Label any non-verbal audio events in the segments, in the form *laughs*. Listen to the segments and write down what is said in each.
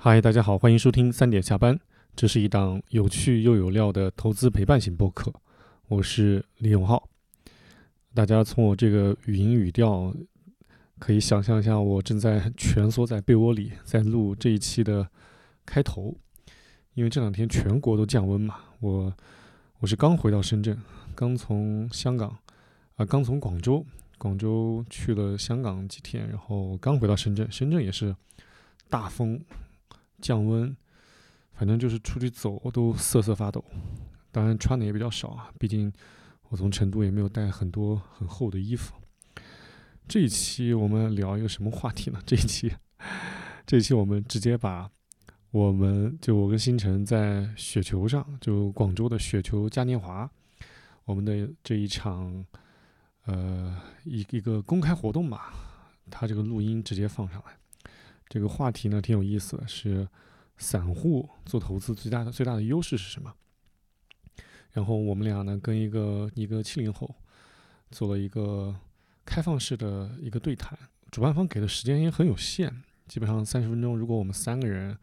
嗨，大家好，欢迎收听三点下班。这是一档有趣又有料的投资陪伴型播客，我是李永浩。大家从我这个语音语调，可以想象一下，我正在蜷缩在被窝里，在录这一期的开头。因为这两天全国都降温嘛，我我是刚回到深圳，刚从香港啊，刚从广州，广州去了香港几天，然后刚回到深圳，深圳也是大风。降温，反正就是出去走都瑟瑟发抖。当然穿的也比较少啊，毕竟我从成都也没有带很多很厚的衣服。这一期我们聊一个什么话题呢？这一期，*laughs* 这一期我们直接把我们就我跟星辰在雪球上，就广州的雪球嘉年华，我们的这一场呃一一个公开活动吧，它这个录音直接放上来。这个话题呢挺有意思的，是散户做投资最大的最大的优势是什么？然后我们俩呢跟一个一个七零后做了一个开放式的一个对谈，主办方给的时间也很有限，基本上三十分钟。如果我们三个人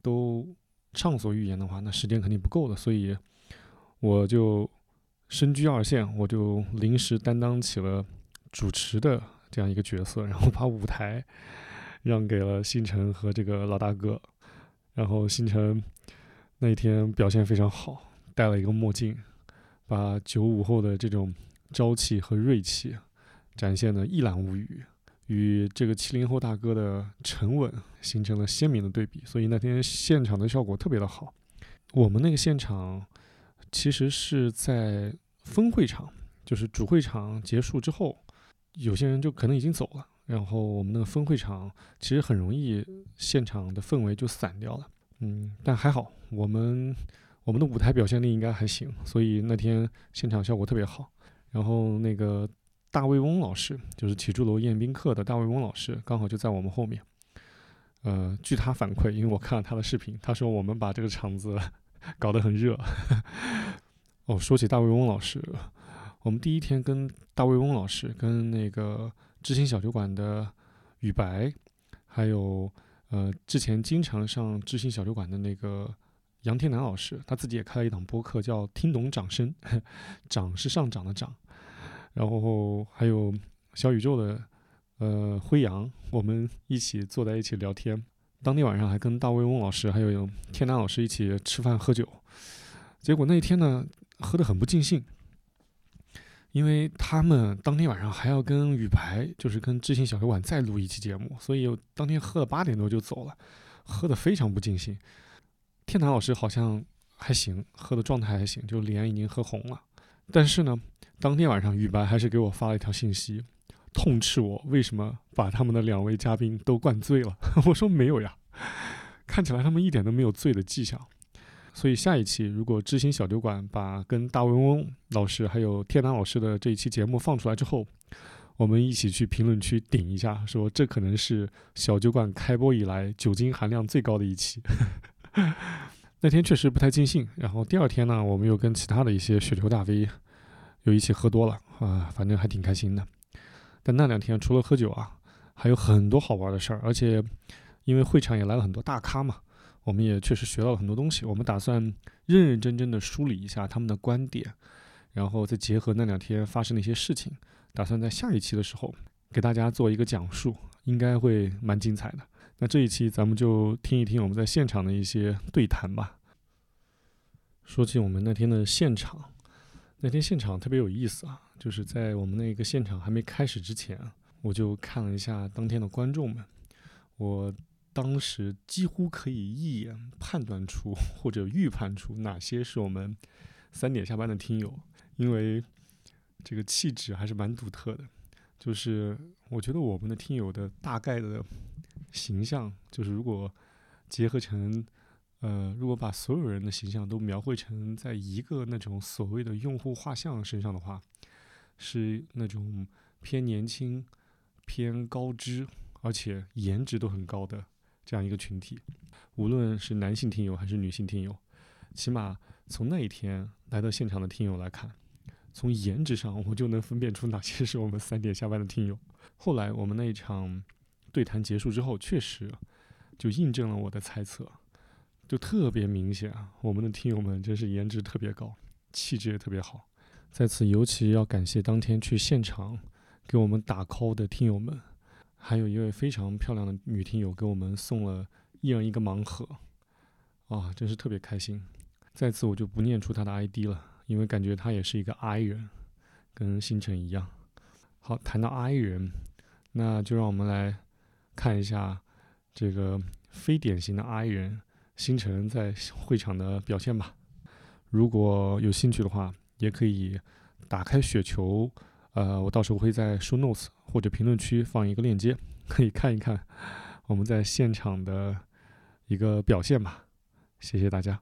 都畅所欲言的话，那时间肯定不够的，所以我就身居二线，我就临时担当起了主持的这样一个角色，然后把舞台。让给了星辰和这个老大哥，然后星辰那一天表现非常好，戴了一个墨镜，把九五后的这种朝气和锐气展现的一览无余，与这个七零后大哥的沉稳形成了鲜明的对比，所以那天现场的效果特别的好。我们那个现场其实是在分会场，就是主会场结束之后，有些人就可能已经走了。然后我们那个分会场其实很容易，现场的氛围就散掉了。嗯，但还好，我们我们的舞台表现力应该还行，所以那天现场效果特别好。然后那个大卫翁老师，就是起住楼宴宾客的大卫翁老师，刚好就在我们后面。呃，据他反馈，因为我看了他的视频，他说我们把这个场子 *laughs* 搞得很热。哦，说起大卫翁老师，我们第一天跟大卫翁老师跟那个。知心小酒馆的雨白，还有呃之前经常上知心小酒馆的那个杨天南老师，他自己也开了一档播客，叫《听懂掌声》，*laughs* 涨是上涨的涨。然后还有小宇宙的呃辉阳，我们一起坐在一起聊天。当天晚上还跟大卫翁老师还有天南老师一起吃饭喝酒，结果那一天呢，喝得很不尽兴。因为他们当天晚上还要跟雨白，就是跟知心小酒馆再录一期节目，所以当天喝了八点多就走了，喝得非常不尽兴。天南老师好像还行，喝的状态还行，就脸已经喝红了。但是呢，当天晚上雨白还是给我发了一条信息，痛斥我为什么把他们的两位嘉宾都灌醉了。*laughs* 我说没有呀，看起来他们一点都没有醉的迹象。所以下一期如果知心小酒馆把跟大温翁老师还有天南老师的这一期节目放出来之后，我们一起去评论区顶一下，说这可能是小酒馆开播以来酒精含量最高的一期。*laughs* 那天确实不太尽兴，然后第二天呢，我们又跟其他的一些雪球大 V 又一起喝多了啊，反正还挺开心的。但那两天除了喝酒啊，还有很多好玩的事儿，而且因为会场也来了很多大咖嘛。我们也确实学到了很多东西。我们打算认认真真的梳理一下他们的观点，然后再结合那两天发生的一些事情，打算在下一期的时候给大家做一个讲述，应该会蛮精彩的。那这一期咱们就听一听我们在现场的一些对谈吧。说起我们那天的现场，那天现场特别有意思啊，就是在我们那个现场还没开始之前，我就看了一下当天的观众们，我。当时几乎可以一眼判断出或者预判出哪些是我们三点下班的听友，因为这个气质还是蛮独特的。就是我觉得我们的听友的大概的形象，就是如果结合成呃，如果把所有人的形象都描绘成在一个那种所谓的用户画像身上的话，是那种偏年轻、偏高知，而且颜值都很高的。这样一个群体，无论是男性听友还是女性听友，起码从那一天来到现场的听友来看，从颜值上我就能分辨出哪些是我们 *laughs* 三点下班的听友。后来我们那一场对谈结束之后，确实就印证了我的猜测，就特别明显啊！我们的听友们真是颜值特别高，气质也特别好。在此尤其要感谢当天去现场给我们打 call 的听友们，还有一位非常漂亮的女听友给我们送了一人一个盲盒，啊，真是特别开心。在此我就不念出她的 ID 了，因为感觉她也是一个 I 人，跟星辰一样。好，谈到 I 人，那就让我们来看一下这个非典型的 I 人星辰在会场的表现吧。如果有兴趣的话，也可以打开雪球，呃，我到时候会在 show notes 或者评论区放一个链接，可以看一看我们在现场的一个表现吧。谢谢大家。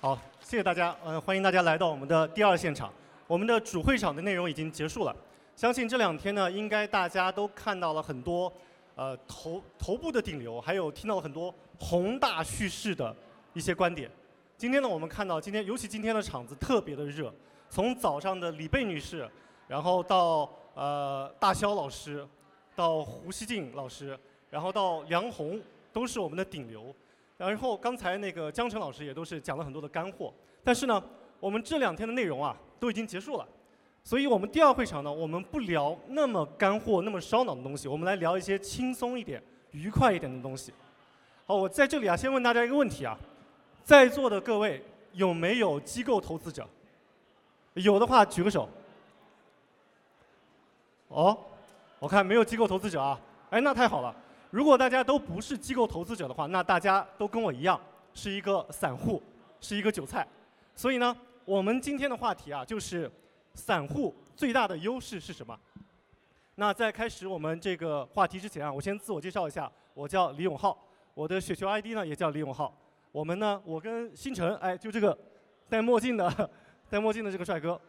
好，谢谢大家，呃，欢迎大家来到我们的第二现场。我们的主会场的内容已经结束了，相信这两天呢，应该大家都看到了很多，呃，头头部的顶流，还有听到了很多宏大叙事的一些观点。今天呢，我们看到今天，尤其今天的场子特别的热，从早上的李贝女士，然后到呃大肖老师，到胡锡进老师，然后到梁红，都是我们的顶流。然后刚才那个江辰老师也都是讲了很多的干货。但是呢，我们这两天的内容啊都已经结束了，所以我们第二会场呢，我们不聊那么干货、那么烧脑的东西，我们来聊一些轻松一点、愉快一点的东西。好，我在这里啊，先问大家一个问题啊。在座的各位有没有机构投资者？有的话举个手。哦，我看没有机构投资者啊，哎，那太好了。如果大家都不是机构投资者的话，那大家都跟我一样是一个散户，是一个韭菜。所以呢，我们今天的话题啊，就是散户最大的优势是什么？那在开始我们这个话题之前啊，我先自我介绍一下，我叫李永浩，我的雪球 ID 呢也叫李永浩。我们呢，我跟星辰，哎，就这个戴墨镜的、*laughs* 戴墨镜的这个帅哥，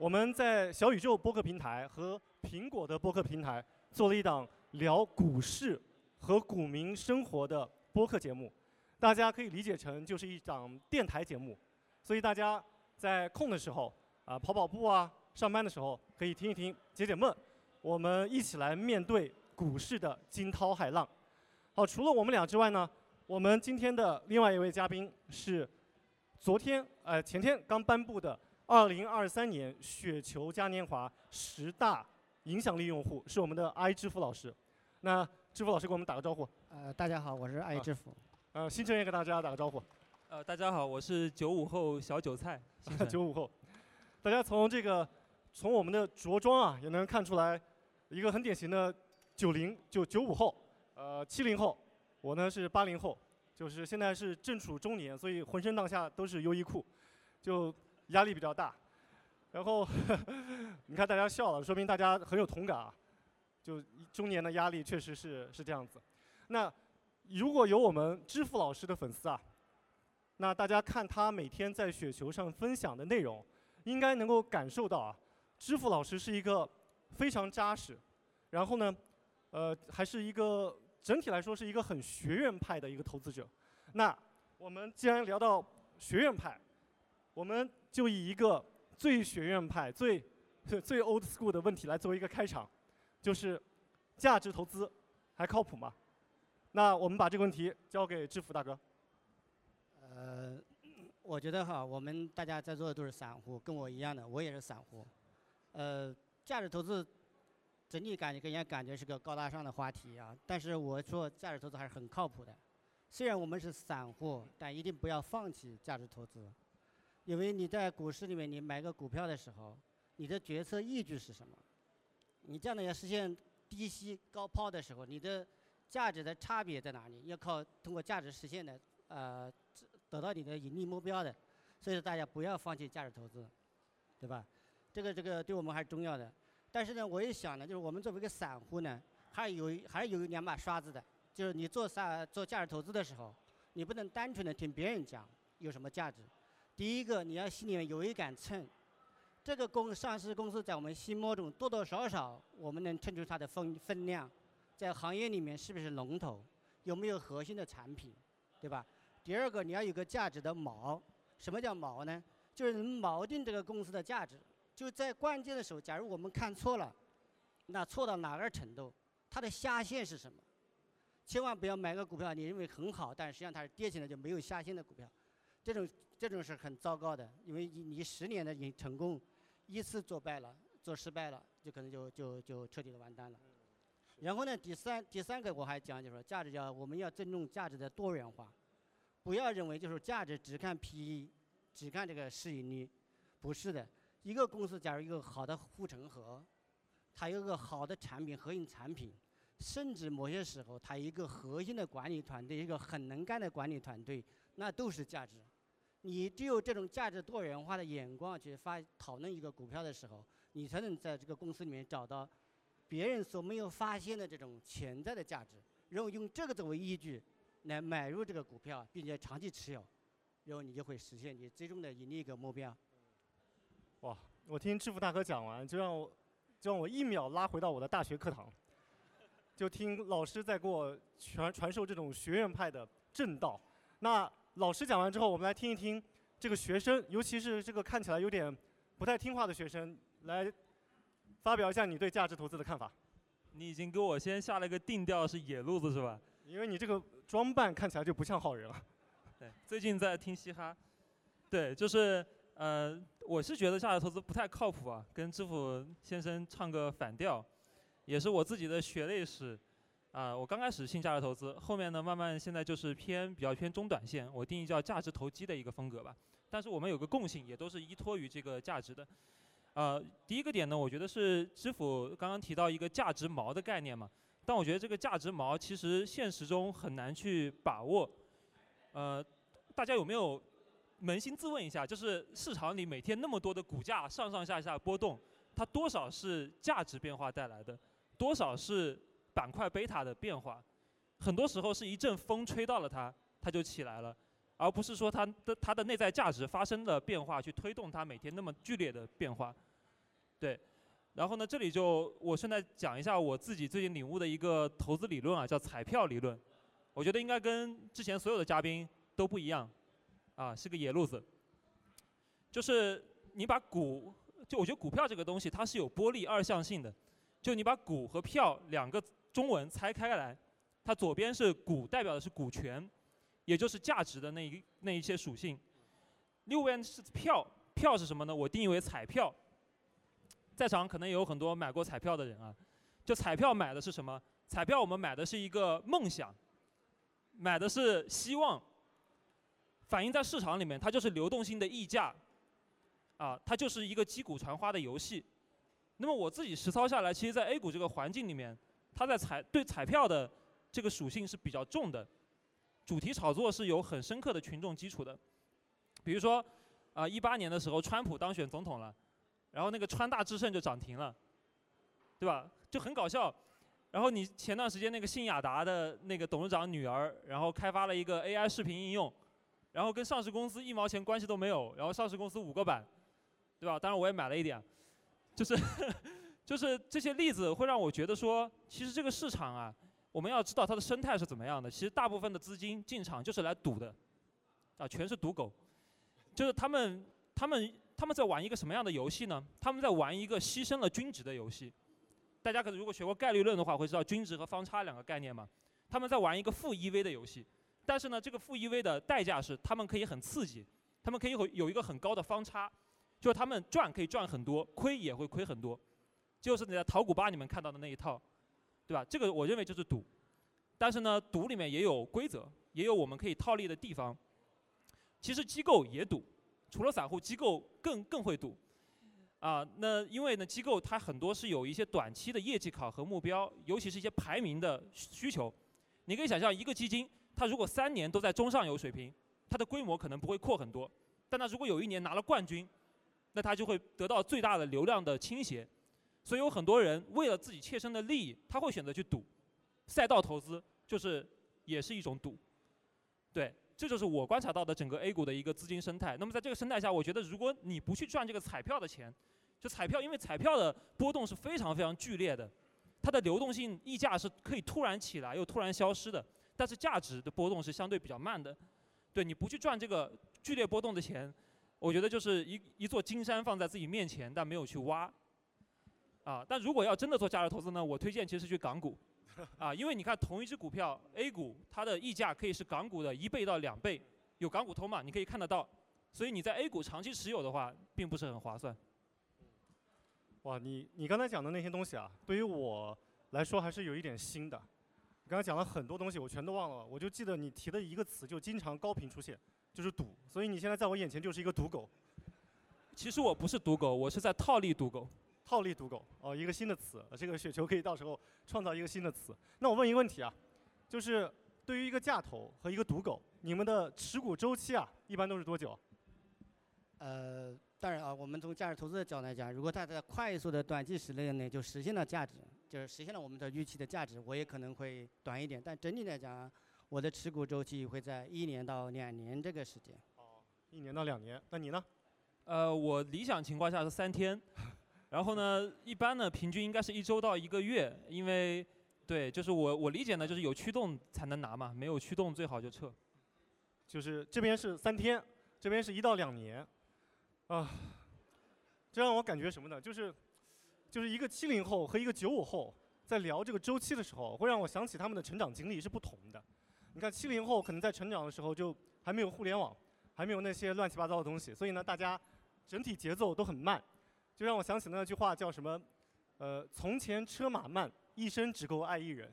我们在小宇宙播客平台和苹果的播客平台做了一档聊股市和股民生活的播客节目，大家可以理解成就是一档电台节目，所以大家在空的时候啊，跑跑步啊，上班的时候可以听一听，解解闷，我们一起来面对股市的惊涛骇浪。好，除了我们俩之外呢？我们今天的另外一位嘉宾是昨天呃前天刚颁布的二零二三年雪球嘉年华十大影响力用户，是我们的 i 支付老师。那支付老师给我们打个招呼。呃，大家好，我是爱支付。呃，星辰也给大家打个招呼。呃，大家好，我是九五后小韭菜。*laughs* 九五后，大家从这个从我们的着装啊，也能看出来一个很典型的九零九九五后，呃七零后。我呢是八零后，就是现在是正处中年，所以浑身上下都是优衣库，就压力比较大。然后 *laughs* 你看大家笑了，说明大家很有同感啊。就中年的压力确实是是这样子。那如果有我们支付老师的粉丝啊，那大家看他每天在雪球上分享的内容，应该能够感受到啊，支付老师是一个非常扎实，然后呢，呃，还是一个。整体来说是一个很学院派的一个投资者。那我们既然聊到学院派，我们就以一个最学院派、最 *laughs* 最 old school 的问题来作为一个开场，就是价值投资还靠谱吗？那我们把这个问题交给支付大哥。呃，我觉得哈，我们大家在座的都是散户，跟我一样的，我也是散户。呃，价值投资。整体感觉给人家感觉是个高大上的话题啊，但是我说价值投资还是很靠谱的。虽然我们是散户，但一定不要放弃价值投资，因为你在股市里面你买个股票的时候，你的决策依据是什么？你这样的要实现低吸高抛的时候，你的价值的差别在哪里？要靠通过价值实现的，呃，得到你的盈利目标的。所以说大家不要放弃价值投资，对吧？这个这个对我们还是重要的。但是呢，我也想呢，就是我们作为一个散户呢，还有还有两把刷子的。就是你做散做价值投资的时候，你不能单纯的听别人讲有什么价值。第一个，你要心里面有一杆秤，这个公上市公司在我们心目中多多少少我们能称出它的分分量，在行业里面是不是龙头，有没有核心的产品，对吧？第二个，你要有个价值的锚。什么叫锚呢？就是能锚定这个公司的价值。就在关键的时候，假如我们看错了，那错到哪个程度？它的下限是什么？千万不要买个股票，你认为很好，但实际上它是跌起来就没有下限的股票，这种这种是很糟糕的，因为你你十年的成成功，一次做败了，做失败了，就可能就就就彻底的完蛋了。然后呢，第三第三个我还讲就是说，价值叫我们要尊重价值的多元化，不要认为就是价值只看 PE，只看这个市盈率，不是的。一个公司假如一个好的护城河，它有个好的产品核心产品，甚至某些时候它一个核心的管理团队，一个很能干的管理团队，那都是价值。你只有这种价值多元化的眼光去发讨论一个股票的时候，你才能在这个公司里面找到。别人所没有发现的这种潜在的价值，然后用这个作为依据来买入这个股票，并且长期持有，然后你就会实现你最终的盈利一个目标。哇！我听致富大哥讲完，就让我就让我一秒拉回到我的大学课堂，就听老师在给我传传授这种学院派的正道。那老师讲完之后，我们来听一听这个学生，尤其是这个看起来有点不太听话的学生来。发表一下你对价值投资的看法。你已经给我先下了个定调，是野路子是吧？因为你这个装扮看起来就不像好人了。对，最近在听嘻哈。对，就是呃，我是觉得价值投资不太靠谱啊，跟知府先生唱个反调，也是我自己的血泪史。啊，我刚开始信价值投资，后面呢，慢慢现在就是偏比较偏中短线，我定义叫价值投机的一个风格吧。但是我们有个共性，也都是依托于这个价值的。呃，第一个点呢，我觉得是知府刚刚提到一个价值锚的概念嘛，但我觉得这个价值锚其实现实中很难去把握。呃，大家有没有扪心自问一下，就是市场里每天那么多的股价上上下下波动，它多少是价值变化带来的，多少是板块贝塔的变化？很多时候是一阵风吹到了它，它就起来了。而不是说它的它的内在价值发生了变化，去推动它每天那么剧烈的变化，对。然后呢，这里就我顺带讲一下我自己最近领悟的一个投资理论啊，叫彩票理论。我觉得应该跟之前所有的嘉宾都不一样，啊，是个野路子。就是你把股，就我觉得股票这个东西它是有波粒二象性的，就你把股和票两个中文拆开来，它左边是股，代表的是股权。也就是价值的那一那一些属性，右边是票，票是什么呢？我定义为彩票。在场可能有很多买过彩票的人啊，就彩票买的是什么？彩票我们买的是一个梦想，买的是希望，反映在市场里面，它就是流动性的溢价，啊，它就是一个击鼓传花的游戏。那么我自己实操下来，其实，在 A 股这个环境里面，它在彩对彩票的这个属性是比较重的。主题炒作是有很深刻的群众基础的，比如说，啊，一八年的时候，川普当选总统了，然后那个川大智胜就涨停了，对吧？就很搞笑。然后你前段时间那个信雅达的那个董事长女儿，然后开发了一个 AI 视频应用，然后跟上市公司一毛钱关系都没有，然后上市公司五个板，对吧？当然我也买了一点，就是，*laughs* 就是这些例子会让我觉得说，其实这个市场啊。我们要知道它的生态是怎么样的。其实大部分的资金进场就是来赌的，啊，全是赌狗，就是他们他们他们在玩一个什么样的游戏呢？他们在玩一个牺牲了均值的游戏。大家可能如果学过概率论的话，会知道均值和方差两个概念嘛。他们在玩一个负 EV 的游戏，但是呢，这个负 EV 的代价是他们可以很刺激，他们可以有有一个很高的方差，就是他们赚可以赚很多，亏也会亏很多，就是你在淘股吧里面看到的那一套。对吧？这个我认为就是赌，但是呢，赌里面也有规则，也有我们可以套利的地方。其实机构也赌，除了散户，机构更更会赌。啊，那因为呢，机构它很多是有一些短期的业绩考核目标，尤其是一些排名的需求。你可以想象，一个基金它如果三年都在中上游水平，它的规模可能不会扩很多。但它如果有一年拿了冠军，那它就会得到最大的流量的倾斜。所以有很多人为了自己切身的利益，他会选择去赌，赛道投资就是也是一种赌，对，这就是我观察到的整个 A 股的一个资金生态。那么在这个生态下，我觉得如果你不去赚这个彩票的钱，就彩票，因为彩票的波动是非常非常剧烈的，它的流动性溢价是可以突然起来又突然消失的，但是价值的波动是相对比较慢的。对，你不去赚这个剧烈波动的钱，我觉得就是一一座金山放在自己面前，但没有去挖。啊，但如果要真的做价值投资呢，我推荐其实去港股，*laughs* 啊，因为你看同一只股票 A 股，它的溢价可以是港股的一倍到两倍，有港股通嘛，你可以看得到。所以你在 A 股长期持有的话，并不是很划算。哇，你你刚才讲的那些东西啊，对于我来说还是有一点新的。你刚才讲了很多东西，我全都忘了，我就记得你提的一个词，就经常高频出现，就是赌。所以你现在在我眼前就是一个赌狗。其实我不是赌狗，我是在套利赌狗。套利赌狗哦，一个新的词，这个雪球可以到时候创造一个新的词。那我问一个问题啊，就是对于一个价投和一个赌狗，你们的持股周期啊，一般都是多久？呃，当然啊，我们从价值投资的角度来讲，如果它在快速的短期时间内就实现了价值，就是实现了我们的预期的价值，我也可能会短一点。但整体来讲，我的持股周期会在一年到两年这个时间。哦，一年到两年。那你呢？呃，我理想情况下是三天，然后呢，一般呢平均应该是一周到一个月，因为对，就是我我理解呢，就是有驱动才能拿嘛，没有驱动最好就撤。就是这边是三天，这边是一到两年。啊，这让我感觉什么呢？就是，就是一个七零后和一个九五后在聊这个周期的时候，会让我想起他们的成长经历是不同的。你看七零后可能在成长的时候就还没有互联网，还没有那些乱七八糟的东西，所以呢，大家整体节奏都很慢，就让我想起那句话叫什么？呃，从前车马慢，一生只够爱一人。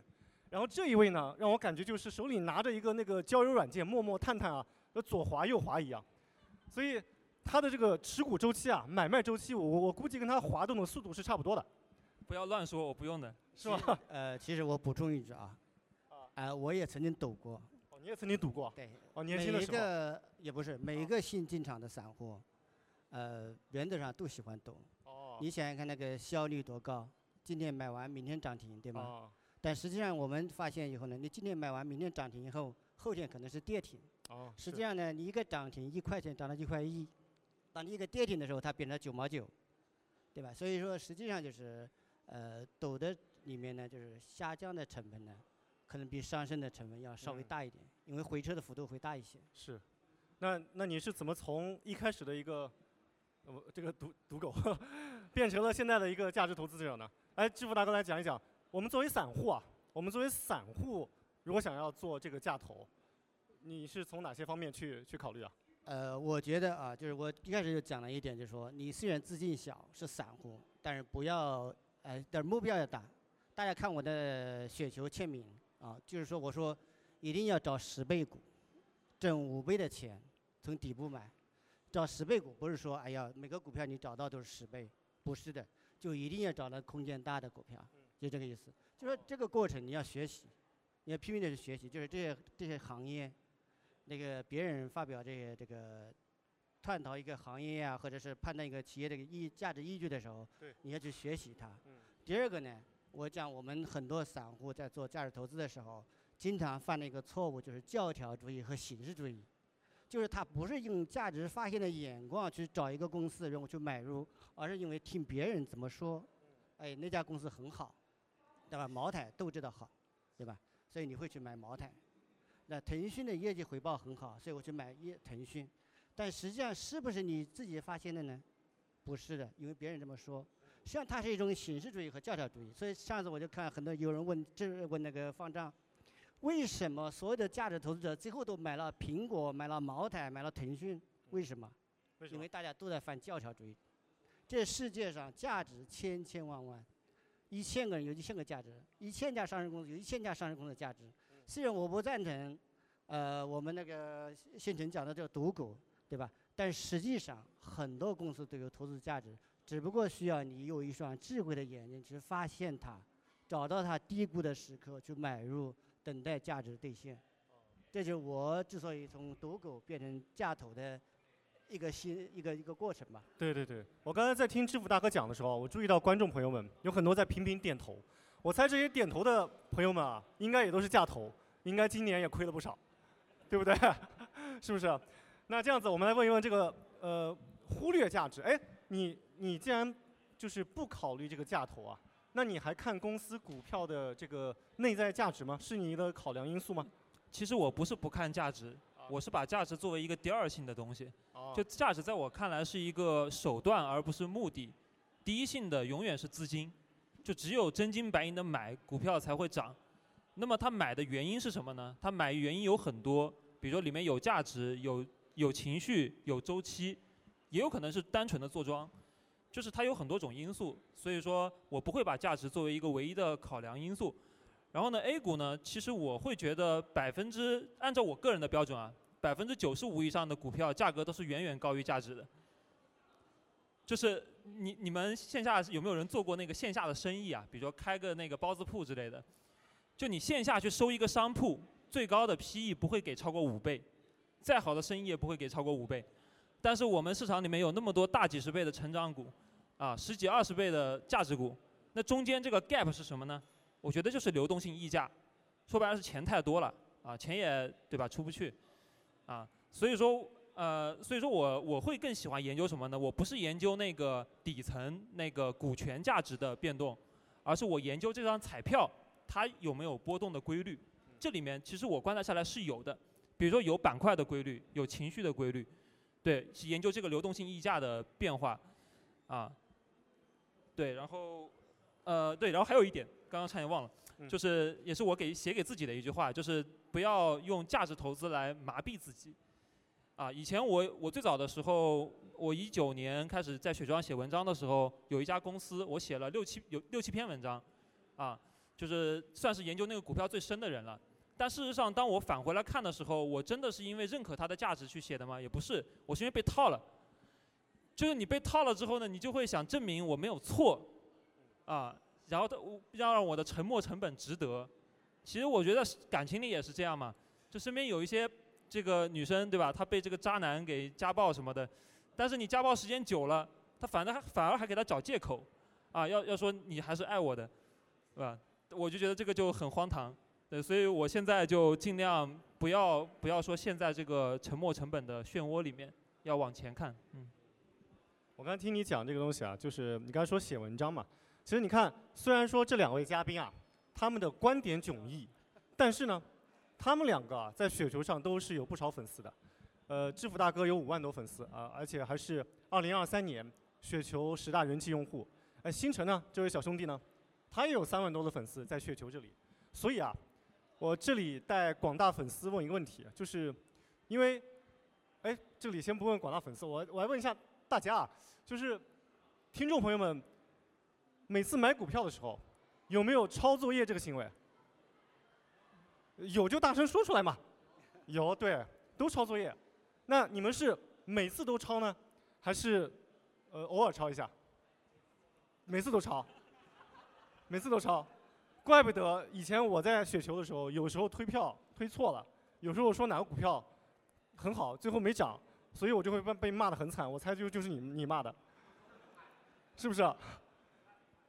然后这一位呢，让我感觉就是手里拿着一个那个交友软件，陌陌、探探啊，左滑右滑一样，所以。他的这个持股周期啊，买卖周期，我我估计跟他滑动的速度是差不多的。不要乱说，我不用的，是吧？呃，其实我补充一句啊，啊，我也曾经赌过。哦，你也曾经赌过？对。哦，年轻的时候。每一个也不是每一个新进场的散户，呃，原则上都喜欢赌。哦。你想想看，那个效率多高？今天买完，明天涨停，对吗？哦。但实际上我们发现以后呢，你今天买完，明天涨停以后，后天可能是跌停。哦。实际上呢，你一个涨停一块钱涨到一块一。当你一个跌停的时候，它变成九毛九，对吧？所以说，实际上就是，呃，抖的里面呢，就是下降的成本呢，可能比上升的成本要稍微大一点，因为回撤的幅度会大一些。是，那那你是怎么从一开始的一个，呃，这个赌赌狗，变成了现在的一个价值投资者呢？来，致富大哥来讲一讲，我们作为散户啊，我们作为散户，如果想要做这个价投，你是从哪些方面去去考虑啊？呃，我觉得啊，就是我一开始就讲了一点，就是说，你虽然资金小，是散户，但是不要，呃，的目标要大。大家看我的雪球签名啊，就是说，我说一定要找十倍股，挣五倍的钱，从底部买。找十倍股不是说，哎呀，每个股票你找到都是十倍，不是的，就一定要找到空间大的股票，就这个意思。就说这个过程你要学习，你要拼命的去学习，就是这些这些行业。那个别人发表这些这个探讨一个行业啊，或者是判断一个企业的依价值依据的时候，你要去学习它。第二个呢，我讲我们很多散户在做价值投资的时候，经常犯的一个错误就是教条主义和形式主义，就是他不是用价值发现的眼光去找一个公司然后去买入，而是因为听别人怎么说，哎那家公司很好，对吧？茅台都知道好，对吧？所以你会去买茅台。那腾讯的业绩回报很好，所以我去买一腾讯，但实际上是不是你自己发现的呢？不是的，因为别人这么说。实际上它是一种形式主义和教条主义。所以上次我就看很多有人问，这问那个方丈，为什么所有的价值投资者最后都买了苹果、买了茅台、买了腾讯？为什么？因为大家都在犯教条主义。这世界上价值千千万万，一千个人有一千个价值，一千家上市公司有一千家上市公司的价值。虽然我不赞成，呃，我们那个县城讲的这个赌狗，对吧？但实际上很多公司都有投资价值，只不过需要你有一双智慧的眼睛去发现它，找到它低估的时刻去买入，等待价值兑现。这就是我之所以从赌狗变成价投的一个新一个一个过程吧。对对对，我刚才在听支付大哥讲的时候，我注意到观众朋友们有很多在频频点头。我猜这些点头的朋友们啊，应该也都是价投，应该今年也亏了不少，对不对？*laughs* 是不是？那这样子，我们来问一问这个呃，忽略价值。哎，你你既然就是不考虑这个价投啊，那你还看公司股票的这个内在价值吗？是你的考量因素吗？其实我不是不看价值，我是把价值作为一个第二性的东西。哦。就价值在我看来是一个手段，而不是目的。第一性的永远是资金。就只有真金白银的买股票才会涨，那么他买的原因是什么呢？他买原因有很多，比如说里面有价值、有有情绪、有周期，也有可能是单纯的坐庄，就是它有很多种因素。所以说我不会把价值作为一个唯一的考量因素。然后呢，A 股呢，其实我会觉得百分之按照我个人的标准啊，百分之九十五以上的股票价格都是远远高于价值的。就是你你们线下有没有人做过那个线下的生意啊？比如说开个那个包子铺之类的，就你线下去收一个商铺，最高的 PE 不会给超过五倍，再好的生意也不会给超过五倍。但是我们市场里面有那么多大几十倍的成长股，啊，十几二十倍的价值股，那中间这个 gap 是什么呢？我觉得就是流动性溢价，说白了是钱太多了，啊，钱也对吧出不去，啊，所以说。呃，所以说我我会更喜欢研究什么呢？我不是研究那个底层那个股权价值的变动，而是我研究这张彩票它有没有波动的规律。这里面其实我观察下来是有的，比如说有板块的规律，有情绪的规律，对，是研究这个流动性溢价的变化，啊，对，然后呃对，然后还有一点，刚刚差点忘了，就是也是我给写给自己的一句话，就是不要用价值投资来麻痹自己。啊，以前我我最早的时候，我一九年开始在雪球上写文章的时候，有一家公司，我写了六七有六七篇文章，啊，就是算是研究那个股票最深的人了。但事实上，当我返回来看的时候，我真的是因为认可它的价值去写的吗？也不是，我是因为被套了。就是你被套了之后呢，你就会想证明我没有错，啊，然后要让我的沉默成本值得。其实我觉得感情里也是这样嘛，就身边有一些。这个女生对吧？她被这个渣男给家暴什么的，但是你家暴时间久了，他反正还反而还给他找借口，啊，要要说你还是爱我的，是吧？我就觉得这个就很荒唐，对，所以我现在就尽量不要不要说陷在这个沉默成本的漩涡里面，要往前看，嗯。我刚听你讲这个东西啊，就是你刚才说写文章嘛，其实你看，虽然说这两位嘉宾啊，他们的观点迥异，但是呢。他们两个啊，在雪球上都是有不少粉丝的，呃，知府大哥有五万多粉丝啊，而且还是二零二三年雪球十大人气用户。哎，星辰呢，这位小兄弟呢，他也有三万多的粉丝在雪球这里。所以啊，我这里带广大粉丝问一个问题，就是因为，哎，这里先不问广大粉丝，我我来问一下大家啊，就是听众朋友们，每次买股票的时候，有没有抄作业这个行为？有就大声说出来嘛，有对，都抄作业。那你们是每次都抄呢，还是呃偶尔抄一下？每次都抄，每次都抄，怪不得以前我在雪球的时候，有时候推票推错了，有时候说哪个股票很好，最后没涨，所以我就会被被骂的很惨。我猜就就是你你骂的，是不是？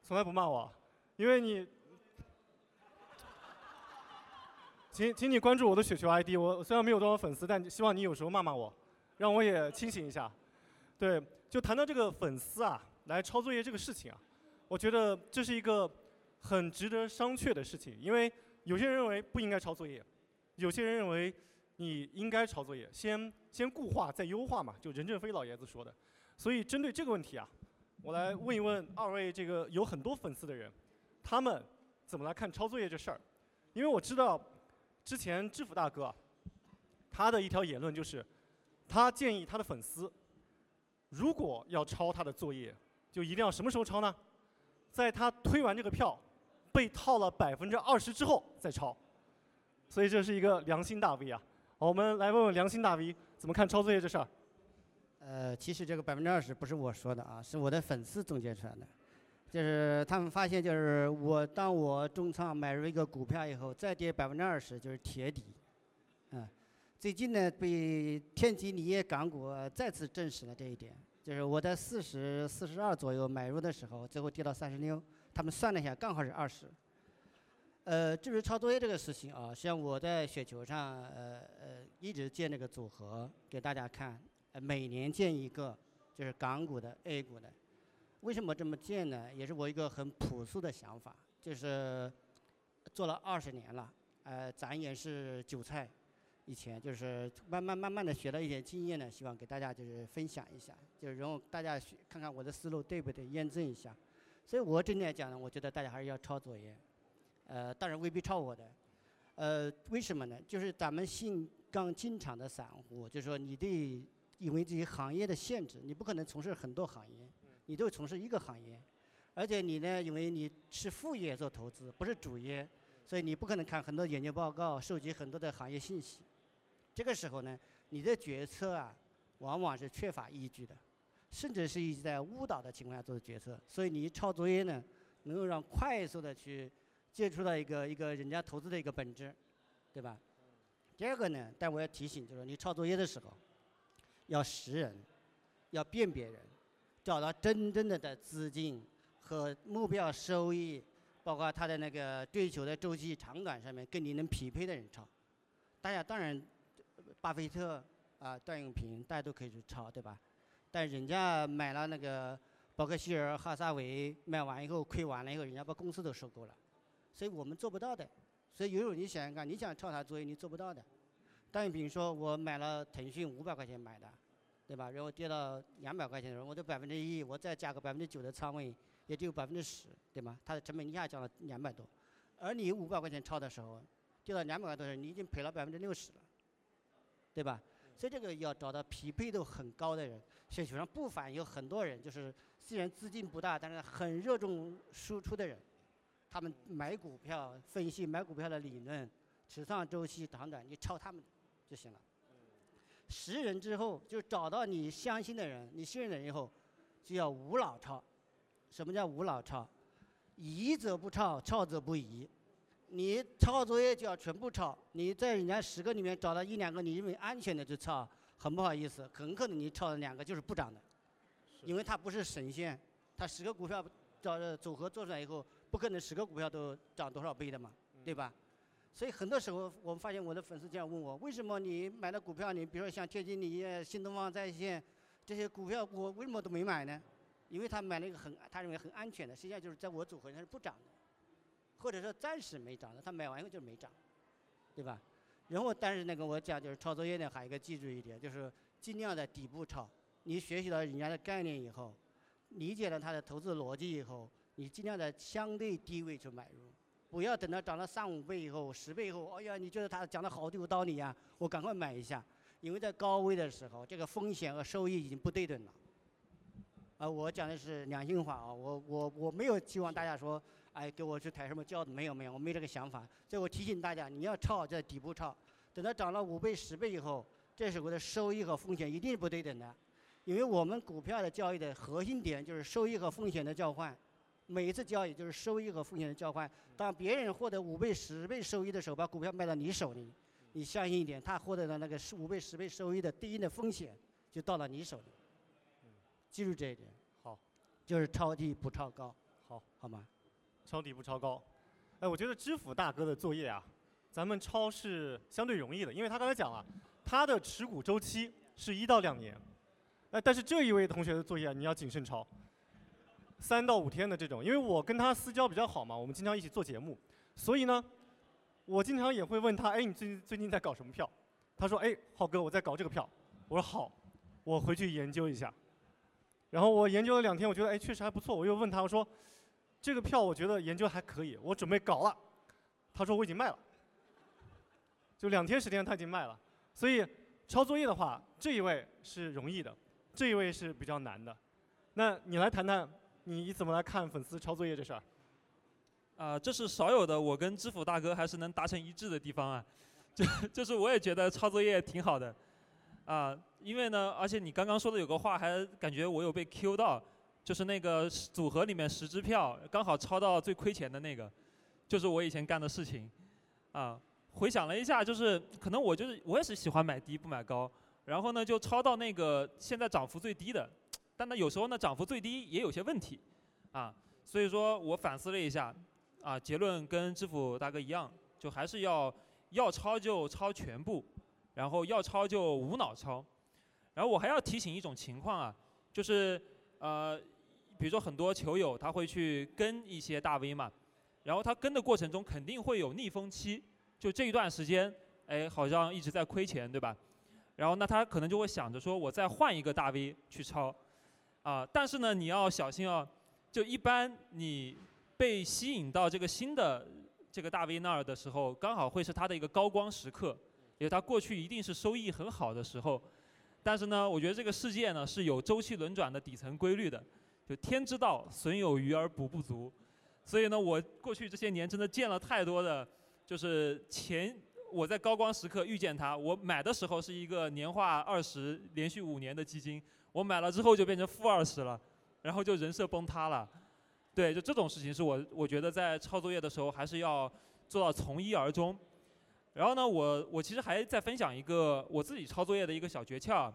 从来不骂我，因为你。请，请你关注我的雪球 ID。我虽然没有多少粉丝，但希望你有时候骂骂我，让我也清醒一下。对，就谈到这个粉丝啊，来抄作业这个事情啊，我觉得这是一个很值得商榷的事情。因为有些人认为不应该抄作业，有些人认为你应该抄作业，先先固化再优化嘛，就任正非老爷子说的。所以针对这个问题啊，我来问一问二位这个有很多粉丝的人，他们怎么来看抄作业这事儿？因为我知道。之前知府大哥，他的一条言论就是，他建议他的粉丝，如果要抄他的作业，就一定要什么时候抄呢？在他推完这个票，被套了百分之二十之后再抄。所以这是一个良心大 V 啊！我们来问问良心大 V 怎么看抄作业这事儿。呃，其实这个百分之二十不是我说的啊，是我的粉丝总结出来的。就是他们发现，就是我当我重仓买入一个股票以后，再跌百分之二十就是铁底，嗯，最近呢被天齐锂业港股再次证实了这一点。就是我在四十四十二左右买入的时候，最后跌到三十六，他们算了一下，刚好是二十。呃，至于抄作业这个事情啊，实际上我在雪球上呃呃一直建这个组合给大家看，每年建一个，就是港股的、A 股的。为什么这么建呢？也是我一个很朴素的想法，就是做了二十年了，呃，咱也是韭菜，以前就是慢慢慢慢的学了一点经验呢，希望给大家就是分享一下，就是然后大家看看我的思路对不对，验证一下。所以我整体来讲呢，我觉得大家还是要抄作业，呃，当然未必抄我的，呃，为什么呢？就是咱们新刚进场的散户，就是说你得因为这些行业的限制，你不可能从事很多行业，你都从事一个行业，而且你呢，因为你是副业做投资，不是主业，所以你不可能看很多研究报告，收集很多的行业信息。这个时候呢，你的决策啊，往往是缺乏依据的，甚至是一直在误导的情况下做的决策。所以你抄作业呢，能够让快速的去接触到一个一个人家投资的一个本质，对吧？第二个呢，但我要提醒，就是你抄作业的时候，要识人，要辨别人，找到真正的的资金和目标收益，包括他的那个追求的周期长短上面跟你能匹配的人抄。大家当然。巴菲特啊，段永平，大家都可以去抄，对吧？但人家买了那个伯克希尔哈撒韦，买完以后亏完了以后，人家把公司都收购了，所以我们做不到的。所以有时候你想想看，你想抄他作业，你做不到的。但比如说：“我买了腾讯五百块钱买的，对吧？然后跌到两百块钱的时候，我的百分之一，我再加个百分之九的仓位，也就百分之十，对吗？它的成本一下降了两百多。而你五百块钱抄的时候，跌到两百块多的时候，你已经赔了百分之六十了。”对吧？所以这个要找到匹配度很高的人。市场上不凡有很多人，就是虽然资金不大，但是很热衷输出的人。他们买股票分析买股票的理论、持仓周期长短，你抄他们就行了。识人之后，就找到你相信的人、你信任的人以后，就要无脑抄。什么叫无脑抄？疑则不抄，抄则不疑。你抄作业就要全部抄，你在人家十个里面找到一两个你认为安全的就抄，很不好意思，很可能你抄的两个就是不涨的，因为它不是神仙，它十个股票找组合做出来以后，不可能十个股票都涨多少倍的嘛，对吧？所以很多时候我们发现我的粉丝这样问我，为什么你买的股票，你比如说像天津锂业、新东方在线这些股票，我为什么都没买呢？因为他买了一个很他认为很安全的，实际上就是在我组合里是不涨的。或者说暂时没涨的，他买完以后就没涨，对吧？然后，但是那个我讲就是抄作业呢，还有一个记住一点，就是尽量在底部抄。你学习到人家的概念以后，理解了他的投资逻辑以后，你尽量在相对低位去买入，不要等到涨了三五倍以后、十倍以后，哎呀，你觉得他讲的好有道理呀，我赶快买一下。因为在高位的时候，这个风险和收益已经不对等了。啊，我讲的是良心话啊，我我我没有希望大家说。哎，给我去抬什么轿子？没有没有，我没这个想法。所以我提醒大家，你要抄在底部抄，等到涨了五倍、十倍以后，这时候的收益和风险一定是不对等的。因为我们股票的交易的核心点就是收益和风险的交换，每一次交易就是收益和风险的交换。当别人获得五倍、十倍收益的时候，把股票卖到你手里，你相信一点，他获得的那个五倍、十倍收益的对应的风险就到了你手里。记住这一点。好，就是抄底不抄高。好，好吗？抄底不抄高，哎，我觉得知府大哥的作业啊，咱们抄是相对容易的，因为他刚才讲了，他的持股周期是一到两年，哎，但是这一位同学的作业你要谨慎抄，三到五天的这种，因为我跟他私交比较好嘛，我们经常一起做节目，所以呢，我经常也会问他，哎，你最近最近在搞什么票？他说，哎，浩哥，我在搞这个票。我说好，我回去研究一下。然后我研究了两天，我觉得哎，确实还不错。我又问他，我说。这个票我觉得研究还可以，我准备搞了。他说我已经卖了，就两天时间他已经卖了。所以抄作业的话，这一位是容易的，这一位是比较难的。那你来谈谈，你怎么来看粉丝抄作业这事儿？啊，这是少有的，我跟知府大哥还是能达成一致的地方啊。就就是我也觉得抄作业挺好的，啊，因为呢，而且你刚刚说的有个话，还感觉我有被 Q 到。就是那个组合里面十支票刚好抄到最亏钱的那个，就是我以前干的事情，啊，回想了一下，就是可能我就是我也是喜欢买低不买高，然后呢就抄到那个现在涨幅最低的，但呢有时候呢涨幅最低也有些问题，啊，所以说我反思了一下，啊，结论跟支付大哥一样，就还是要要抄就抄全部，然后要抄就无脑抄，然后我还要提醒一种情况啊，就是呃。比如说很多球友他会去跟一些大 V 嘛，然后他跟的过程中肯定会有逆风期，就这一段时间，哎，好像一直在亏钱，对吧？然后那他可能就会想着说，我再换一个大 V 去抄，啊，但是呢，你要小心哦，就一般你被吸引到这个新的这个大 V 那儿的时候，刚好会是它的一个高光时刻，因为它过去一定是收益很好的时候。但是呢，我觉得这个世界呢是有周期轮转的底层规律的，就天之道，损有余而补不足。所以呢，我过去这些年真的见了太多的，就是钱我在高光时刻遇见它，我买的时候是一个年化二十，连续五年的基金，我买了之后就变成负二十了，然后就人设崩塌了。对，就这种事情是我我觉得在抄作业的时候还是要做到从一而终。然后呢，我我其实还在分享一个我自己抄作业的一个小诀窍，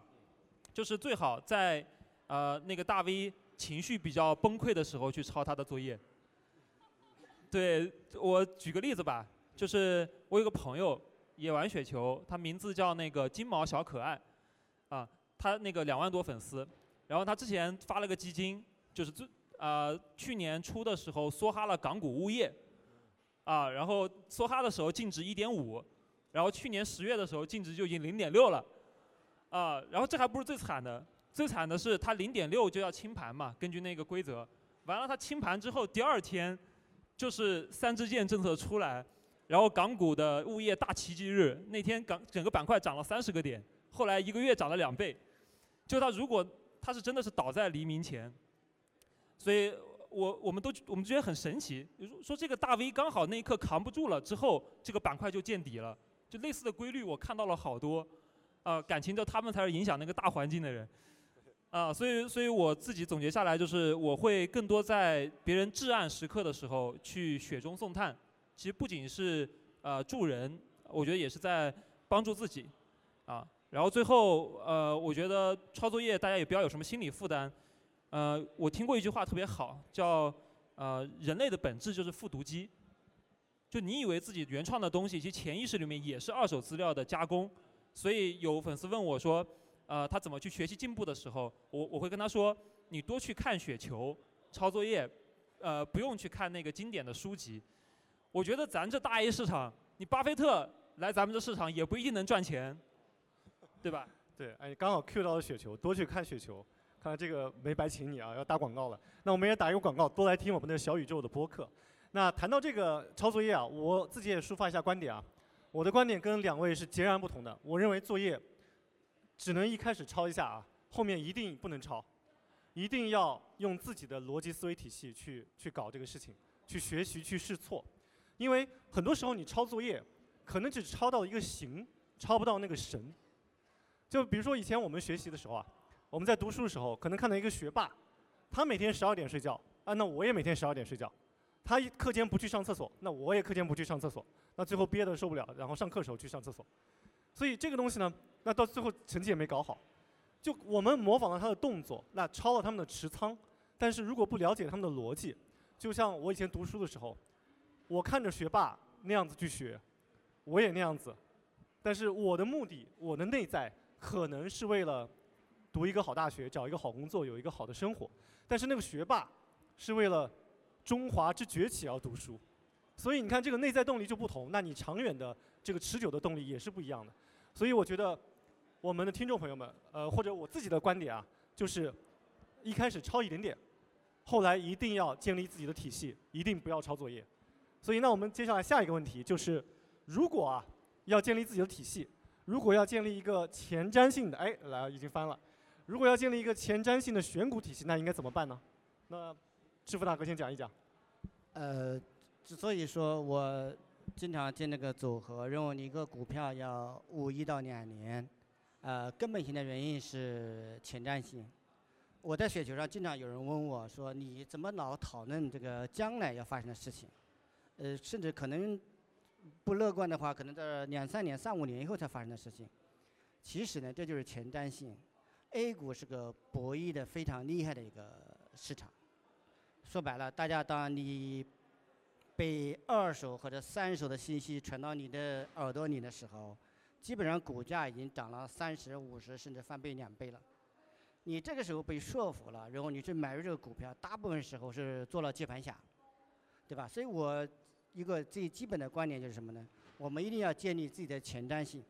就是最好在呃那个大 V 情绪比较崩溃的时候去抄他的作业。对我举个例子吧，就是我有个朋友也玩雪球，他名字叫那个金毛小可爱，啊，他那个两万多粉丝，然后他之前发了个基金，就是最啊去年初的时候梭哈了港股物业，啊，然后梭哈的时候净值一点五。然后去年十月的时候净值就已经零点六了，啊，然后这还不是最惨的，最惨的是他零点六就要清盘嘛，根据那个规则，完了他清盘之后第二天，就是三支箭政策出来，然后港股的物业大奇迹日，那天港整个板块涨了三十个点，后来一个月涨了两倍，就他如果他是真的是倒在黎明前，所以我我们都我们觉得很神奇，说这个大 V 刚好那一刻扛不住了之后，这个板块就见底了。就类似的规律，我看到了好多，啊，感情就他们才是影响那个大环境的人，啊，所以，所以我自己总结下来就是，我会更多在别人至暗时刻的时候去雪中送炭。其实不仅是呃助人，我觉得也是在帮助自己，啊，然后最后呃，我觉得抄作业大家也不要有什么心理负担，呃，我听过一句话特别好，叫呃人类的本质就是复读机。就你以为自己原创的东西，其实潜意识里面也是二手资料的加工。所以有粉丝问我说，呃，他怎么去学习进步的时候，我我会跟他说，你多去看雪球、抄作业，呃，不用去看那个经典的书籍。我觉得咱这大 A 市场，你巴菲特来咱们这市场也不一定能赚钱，对吧？对，哎，刚好 Q 到了雪球，多去看雪球。看来这个没白请你啊，要打广告了。那我们也打一个广告，多来听我们的小宇宙的播客。那谈到这个抄作业啊，我自己也抒发一下观点啊。我的观点跟两位是截然不同的。我认为作业只能一开始抄一下啊，后面一定不能抄，一定要用自己的逻辑思维体系去去搞这个事情，去学习去试错。因为很多时候你抄作业，可能只抄到一个形，抄不到那个神。就比如说以前我们学习的时候啊，我们在读书的时候，可能看到一个学霸，他每天十二点睡觉啊，那我也每天十二点睡觉。他课间不去上厕所，那我也课间不去上厕所，那最后憋得受不了，然后上课时候去上厕所，所以这个东西呢，那到最后成绩也没搞好。就我们模仿了他的动作，那抄了他们的持仓，但是如果不了解他们的逻辑，就像我以前读书的时候，我看着学霸那样子去学，我也那样子，但是我的目的，我的内在可能是为了读一个好大学，找一个好工作，有一个好的生活，但是那个学霸是为了。中华之崛起而读书，所以你看这个内在动力就不同，那你长远的这个持久的动力也是不一样的。所以我觉得我们的听众朋友们，呃，或者我自己的观点啊，就是一开始抄一点点，后来一定要建立自己的体系，一定不要抄作业。所以那我们接下来下一个问题就是，如果啊要建立自己的体系，如果要建立一个前瞻性的，哎，来已经翻了，如果要建立一个前瞻性的选股体系，那应该怎么办呢？那师傅大哥先讲一讲。呃，之所以说我经常建那个组合，认为你一个股票要捂一到两年，呃，根本性的原因是前瞻性。我在雪球上经常有人问我说：“你怎么老讨论这个将来要发生的事情？呃，甚至可能不乐观的话，可能在两三年、三五年以后才发生的事情。”其实呢，这就是前瞻性。A 股是个博弈的非常厉害的一个市场。说白了，大家当你被二手或者三手的信息传到你的耳朵里的时候，基本上股价已经涨了三十五十甚至翻倍两倍了。你这个时候被说服了，然后你去买入这个股票，大部分时候是做了接盘侠，对吧？所以我一个最基本的观点就是什么呢？我们一定要建立自己的前瞻性。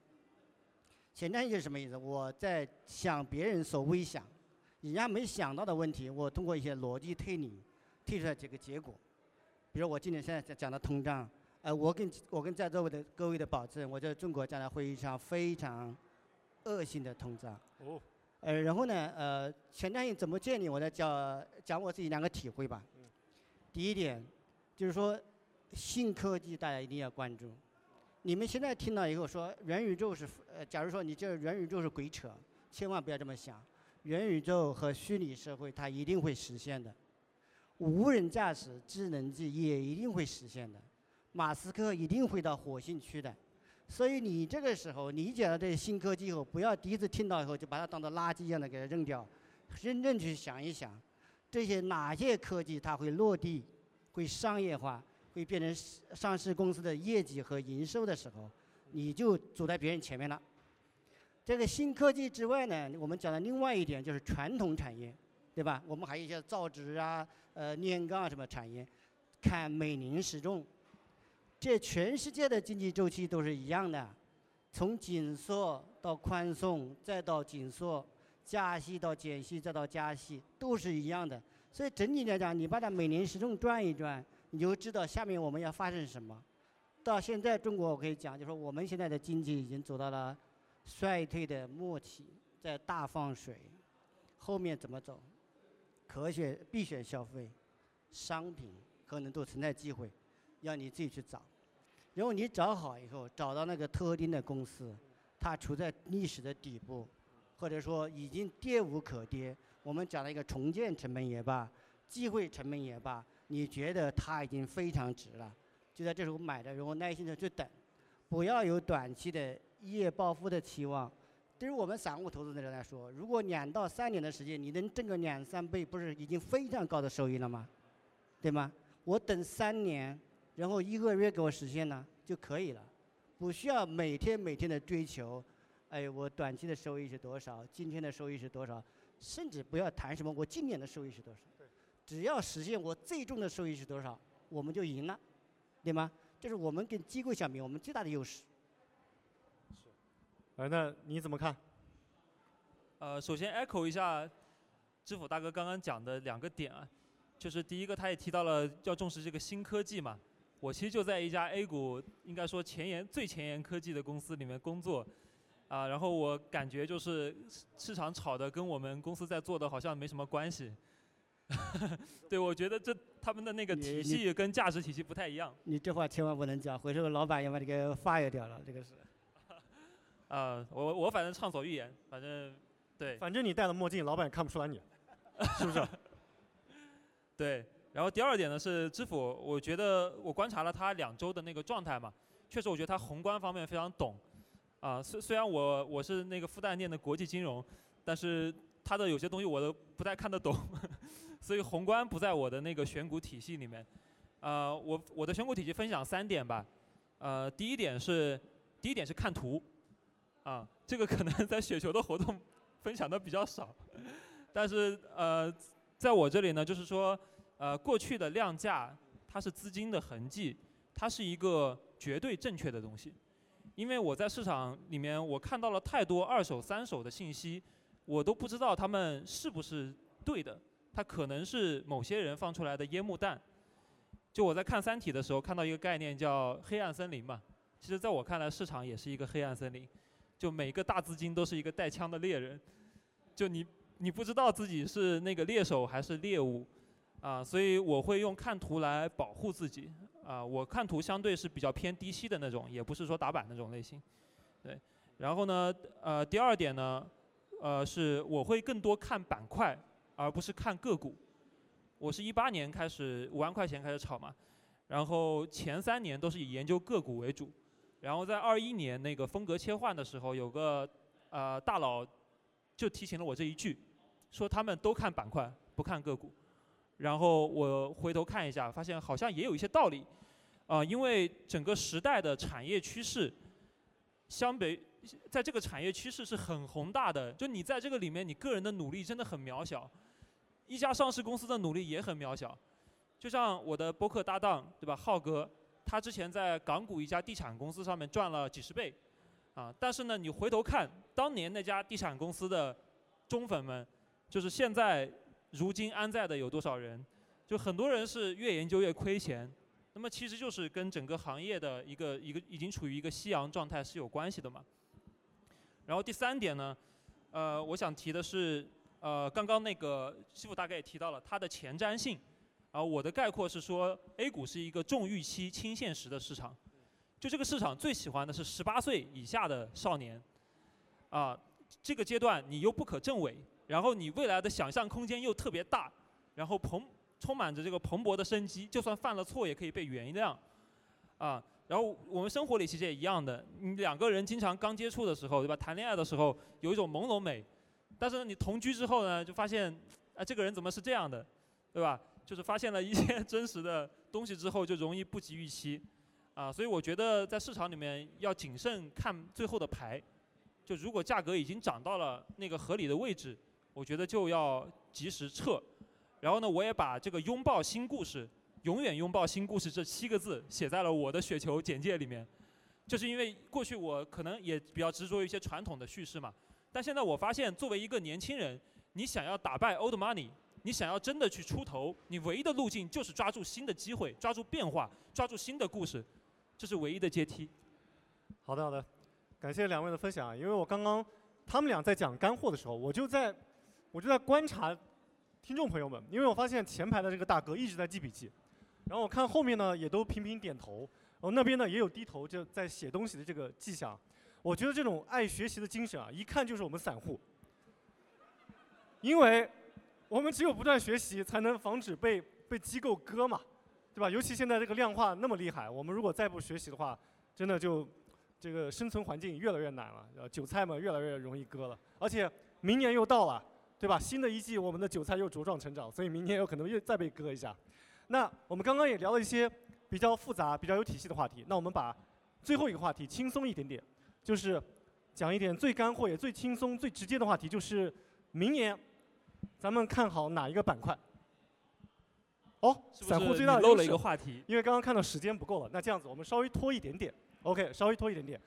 前瞻性是什么意思？我在想别人所未想、人家没想到的问题，我通过一些逻辑推理。推出来这个结果，比如我今天现在讲的通胀，呃，我跟我跟在座的各位的保证，我觉得中国将来会一场非常恶性的通胀。哦。呃，然后呢，呃，前瞻性怎么建立？我再讲讲我自己两个体会吧。第一点，就是说新科技大家一定要关注。你们现在听到以后说元宇宙是呃，假如说你这元宇宙是鬼扯，千万不要这么想。元宇宙和虚拟社会它一定会实现的，无人驾驶、智能机也一定会实现的，马斯克一定会到火星去的。所以你这个时候理解了这些新科技以后，不要第一次听到以后就把它当做垃圾一样的给它扔掉，真正去想一想，这些哪些科技它会落地、会商业化、会变成上市公司的业绩和营收的时候，你就走在别人前面了。这个新科技之外呢，我们讲的另外一点就是传统产业，对吧？我们还有一些造纸啊、呃炼钢啊什么产业，看美林时钟，这全世界的经济周期都是一样的，从紧缩到宽松，再到紧缩，加息到减息，再到加息，都是一样的。所以整体来讲，你把它美林时钟转一转，你就知道下面我们要发生什么。到现在中国，我可以讲，就说我们现在的经济已经走到了。衰退的末期，在大放水，后面怎么走？可选必选消费，商品可能都存在机会，要你自己去找。然后你找好以后，找到那个特定的公司，它处在历史的底部，或者说已经跌无可跌。我们讲了一个重建成本也罢，机会成本也罢，你觉得它已经非常值了，就在这时候买的，然后耐心的去等，不要有短期的。一夜暴富的期望，对于我们散户投资的人来说，如果两到三年的时间你能挣个两三倍，不是已经非常高的收益了吗？对吗？我等三年，然后一个月给我实现呢就可以了，不需要每天每天的追求。哎，我短期的收益是多少？今天的收益是多少？甚至不要谈什么我今年的收益是多少，只要实现我最终的收益是多少，我们就赢了，对吗？这是我们跟机构相比，我们最大的优势。是哎，那你怎么看？呃，首先 echo 一下知府大哥刚刚讲的两个点啊，就是第一个，他也提到了要重视这个新科技嘛。我其实就在一家 A 股，应该说前沿最前沿科技的公司里面工作，啊，然后我感觉就是市场炒的跟我们公司在做的好像没什么关系。*laughs* 对，我觉得这他们的那个体系跟价值体系不太一样。你这话千万不能讲，回头老板要把你给 fire 掉了，这个是。*laughs* 啊，我我反正畅所欲言，反正对，反正你戴了墨镜，老板也看不出来你，是不是？*laughs* 对，然后第二点呢是知府，我觉得我观察了他两周的那个状态嘛，确实我觉得他宏观方面非常懂，啊，虽虽然我我是那个复旦念的国际金融，但是他的有些东西我都不太看得懂，所以宏观不在我的那个选股体系里面，呃，我我的选股体系分享三点吧，呃，第一点是第一点是看图。啊，这个可能在雪球的活动分享的比较少，但是呃，在我这里呢，就是说，呃，过去的量价它是资金的痕迹，它是一个绝对正确的东西，因为我在市场里面我看到了太多二手、三手的信息，我都不知道他们是不是对的，它可能是某些人放出来的烟幕弹。就我在看《三体》的时候看到一个概念叫黑暗森林嘛，其实在我看来，市场也是一个黑暗森林。就每个大资金都是一个带枪的猎人，就你你不知道自己是那个猎手还是猎物，啊，所以我会用看图来保护自己，啊，我看图相对是比较偏低吸的那种，也不是说打板那种类型，对，然后呢，呃，第二点呢，呃，是我会更多看板块，而不是看个股，我是一八年开始五万块钱开始炒嘛，然后前三年都是以研究个股为主。然后在二一年那个风格切换的时候，有个呃大佬就提醒了我这一句，说他们都看板块不看个股。然后我回头看一下，发现好像也有一些道理，啊，因为整个时代的产业趋势，相比在这个产业趋势是很宏大的，就你在这个里面你个人的努力真的很渺小，一家上市公司的努力也很渺小，就像我的播客搭档对吧，浩哥。他之前在港股一家地产公司上面赚了几十倍，啊，但是呢，你回头看当年那家地产公司的忠粉们，就是现在如今安在的有多少人？就很多人是越研究越亏钱，那么其实就是跟整个行业的一个一个已经处于一个夕阳状态是有关系的嘛。然后第三点呢，呃，我想提的是，呃，刚刚那个师傅大概也提到了它的前瞻性，啊，我的概括是说，A 股是一个重预期轻现实的市场，就这个市场最喜欢的是十八岁以下的少年，啊，这个阶段你又不可证伪，然后你未来的想象空间又特别大，然后蓬充满着这个蓬勃的生机，就算犯了错也可以被原谅，啊，然后我们生活里其实也一样的，你两个人经常刚接触的时候，对吧？谈恋爱的时候有一种朦胧美，但是呢，你同居之后呢，就发现，啊，这个人怎么是这样的，对吧？就是发现了一些真实的东西之后，就容易不及预期，啊，所以我觉得在市场里面要谨慎看最后的牌，就如果价格已经涨到了那个合理的位置，我觉得就要及时撤。然后呢，我也把这个拥抱新故事、永远拥抱新故事这七个字写在了我的雪球简介里面，就是因为过去我可能也比较执着于一些传统的叙事嘛，但现在我发现，作为一个年轻人，你想要打败 old money，你想要真的去出头，你唯一的路径就是抓住新的机会，抓住变化，抓住新的故事，这是唯一的阶梯。好的好的，感谢两位的分享。因为我刚刚他们俩在讲干货的时候，我就在我就在观察。听众朋友们，因为我发现前排的这个大哥一直在记笔记，然后我看后面呢也都频频点头，然后那边呢也有低头就在写东西的这个迹象。我觉得这种爱学习的精神啊，一看就是我们散户，因为我们只有不断学习，才能防止被被机构割嘛，对吧？尤其现在这个量化那么厉害，我们如果再不学习的话，真的就这个生存环境越来越难了，呃，韭菜嘛越来越容易割了，而且明年又到了。对吧？新的一季，我们的韭菜又茁壮成长，所以明年有可能又再被割一下。那我们刚刚也聊了一些比较复杂、比较有体系的话题。那我们把最后一个话题轻松一点点，就是讲一点最干货也最轻松、最直接的话题，就是明年咱们看好哪一个板块？哦，散户最大的漏了一个话题，因为刚刚看到时间不够了。那这样子，我们稍微拖一点点。OK，稍微拖一点点。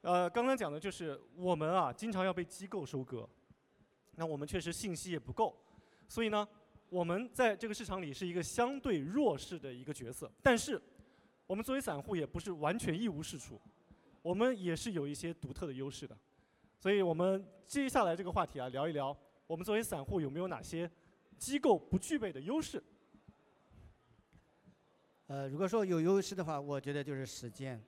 呃，刚刚讲的就是我们啊，经常要被机构收割。那我们确实信息也不够，所以呢，我们在这个市场里是一个相对弱势的一个角色。但是，我们作为散户也不是完全一无是处，我们也是有一些独特的优势的。所以我们接下来这个话题啊，聊一聊我们作为散户有没有哪些机构不具备的优势。呃，如果说有优势的话，我觉得就是时间。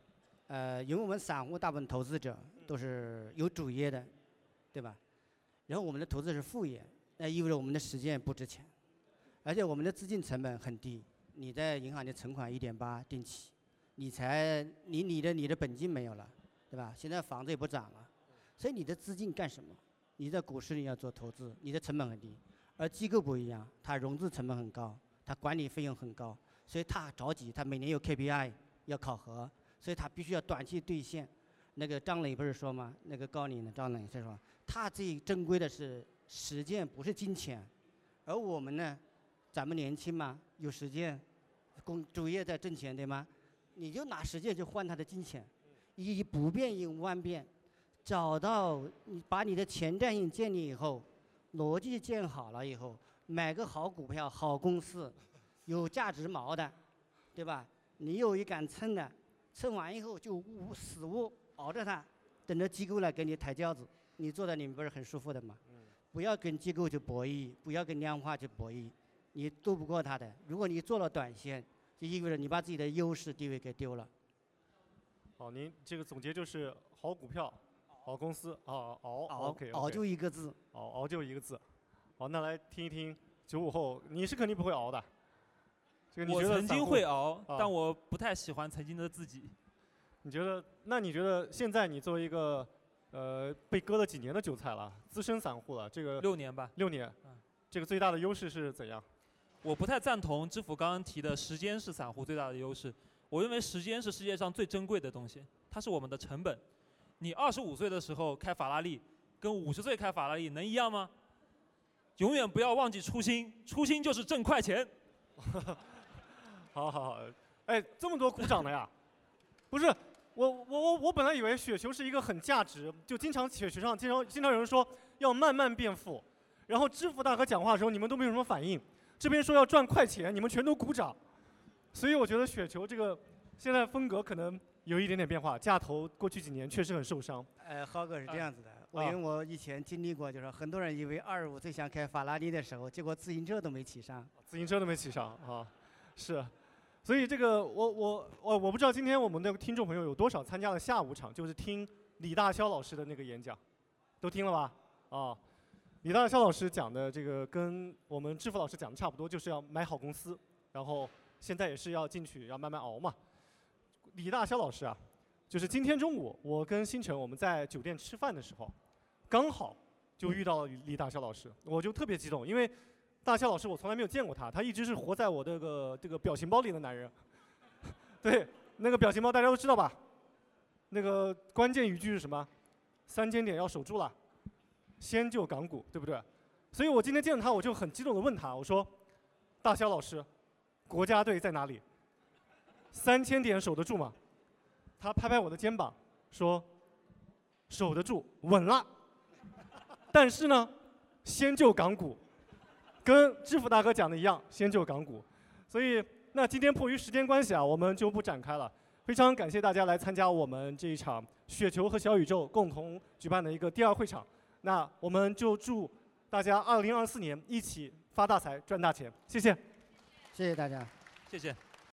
呃，因为我们散户大部分投资者都是有主业的，对吧？然后我们的投资是副业，那意味着我们的时间不值钱，而且我们的资金成本很低。你在银行的存款一点八定期，理财你你的你的本金没有了，对吧？现在房子也不涨了，所以你的资金干什么？你在股市里要做投资，你的成本很低。而机构不一样，它融资成本很高，它管理费用很高，所以它着急，它每年有 KPI 要考核，所以它必须要短期兑现。那个张磊不是说吗？那个高领的张磊是说。他最珍贵的是时间，不是金钱，而我们呢，咱们年轻嘛，有时间，工主业在挣钱对吗？你就拿时间去换他的金钱，以不变应万变，找到你把你的前瞻性建立以后，逻辑建好了以后，买个好股票、好公司，有价值毛的，对吧？你有一杆秤的，称完以后就捂死捂熬着它，等着机构来给你抬轿子。你坐在里面不是很舒服的吗？不要跟机构去博弈，不要跟量化去博弈，你斗不过他的。如果你做了短线，就意味着你把自己的优势地位给丢了。好，您这个总结就是好股票、好公司啊，熬熬熬就一个字，熬熬就一个字。好，那来听一听九五后，你是肯定不会熬的。这个我曾经会熬，但我不太喜欢曾经的自己。你觉得？那你觉得现在你作为一个？呃，被割了几年的韭菜了，资深散户了，这个六年吧，六年，这个最大的优势是怎样？我不太赞同知府刚刚提的时间是散户最大的优势。我认为时间是世界上最珍贵的东西，它是我们的成本。你二十五岁的时候开法拉利，跟五十岁开法拉利能一样吗？永远不要忘记初心，初心就是挣快钱。*laughs* 好好好，哎，这么多鼓掌的呀？*laughs* 不是。我我我我本来以为雪球是一个很价值，就经常雪球上经常经常有人说要慢慢变富，然后支付大哥讲话的时候你们都没有什么反应，这边说要赚快钱，你们全都鼓掌，所以我觉得雪球这个现在风格可能有一点点变化，架头过去几年确实很受伤。呃，浩哥是这样子的，我啊因为我以前经历过，就是很多人以为二十五岁想开法拉利的时候，结果自行车都没骑上。自行车都没骑上啊，是，所以这个我我我我不知道今天我们的听众朋友有多少参加了下午场，就是听李大霄老师的那个演讲，都听了吧？啊，李大霄老师讲的这个跟我们致富老师讲的差不多，就是要买好公司，然后现在也是要进去要慢慢熬嘛。李大霄老师啊，就是今天中午我跟星辰我们在酒店吃饭的时候，刚好就遇到了李大霄老师，我就特别激动，因为大霄老师我从来没有见过他，他一直是活在我这个这个表情包里的男人。*laughs* 对，那个表情包大家都知道吧？那个关键语句是什么？三千点要守住了，先救港股，对不对？所以我今天见到他，我就很激动的问他，我说：“大霄老师，国家队在哪里？三千点守得住吗？”他拍拍我的肩膀说：“守得住，稳了。但是呢，先救港股。”跟支付大哥讲的一样，先救港股。所以，那今天迫于时间关系啊，我们就不展开了。非常感谢大家来参加我们这一场雪球和小宇宙共同举办的一个第二会场。那我们就祝大家二零二四年一起发大财、赚大钱。谢谢。谢谢大家。谢谢。